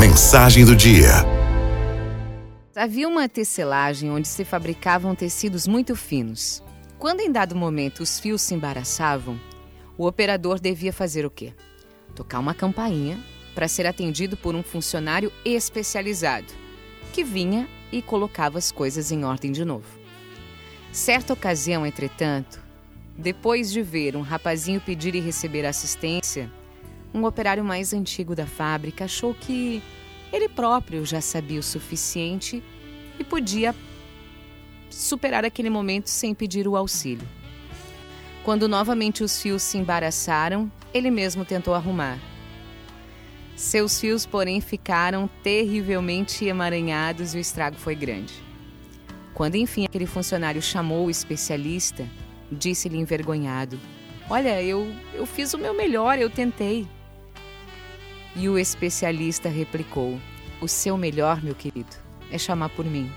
Mensagem do dia. Havia uma tecelagem onde se fabricavam tecidos muito finos. Quando em dado momento os fios se embaraçavam, o operador devia fazer o quê? Tocar uma campainha para ser atendido por um funcionário especializado, que vinha e colocava as coisas em ordem de novo. Certa ocasião, entretanto, depois de ver um rapazinho pedir e receber assistência, um operário mais antigo da fábrica achou que ele próprio já sabia o suficiente e podia superar aquele momento sem pedir o auxílio. Quando novamente os fios se embaraçaram, ele mesmo tentou arrumar. Seus fios, porém, ficaram terrivelmente emaranhados e o estrago foi grande. Quando enfim aquele funcionário chamou o especialista, disse-lhe envergonhado: Olha, eu, eu fiz o meu melhor, eu tentei. E o especialista replicou: O seu melhor, meu querido, é chamar por mim.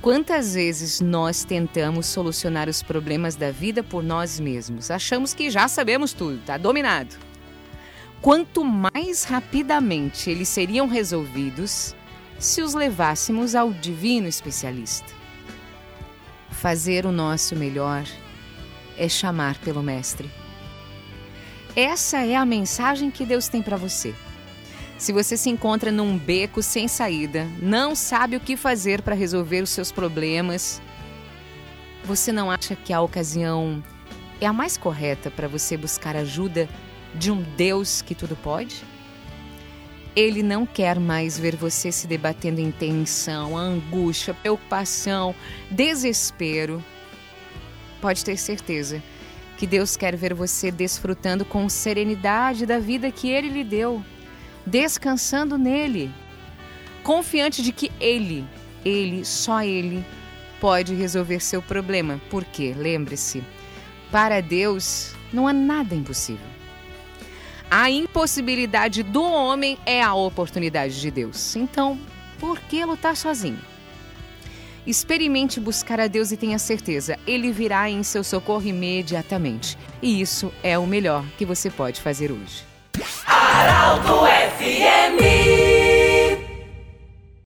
Quantas vezes nós tentamos solucionar os problemas da vida por nós mesmos? Achamos que já sabemos tudo, está dominado. Quanto mais rapidamente eles seriam resolvidos se os levássemos ao divino especialista. Fazer o nosso melhor é chamar pelo Mestre. Essa é a mensagem que Deus tem para você. Se você se encontra num beco sem saída, não sabe o que fazer para resolver os seus problemas, você não acha que a ocasião é a mais correta para você buscar ajuda de um Deus que tudo pode? Ele não quer mais ver você se debatendo em tensão, angústia, preocupação, desespero. Pode ter certeza que Deus quer ver você desfrutando com serenidade da vida que Ele lhe deu, descansando nele, confiante de que Ele, Ele, só Ele, pode resolver seu problema. Porque, lembre-se, para Deus não há nada impossível. A impossibilidade do homem é a oportunidade de Deus. Então, por que lutar sozinho? Experimente buscar a Deus e tenha certeza, Ele virá em seu socorro imediatamente. E isso é o melhor que você pode fazer hoje. Araldo FMI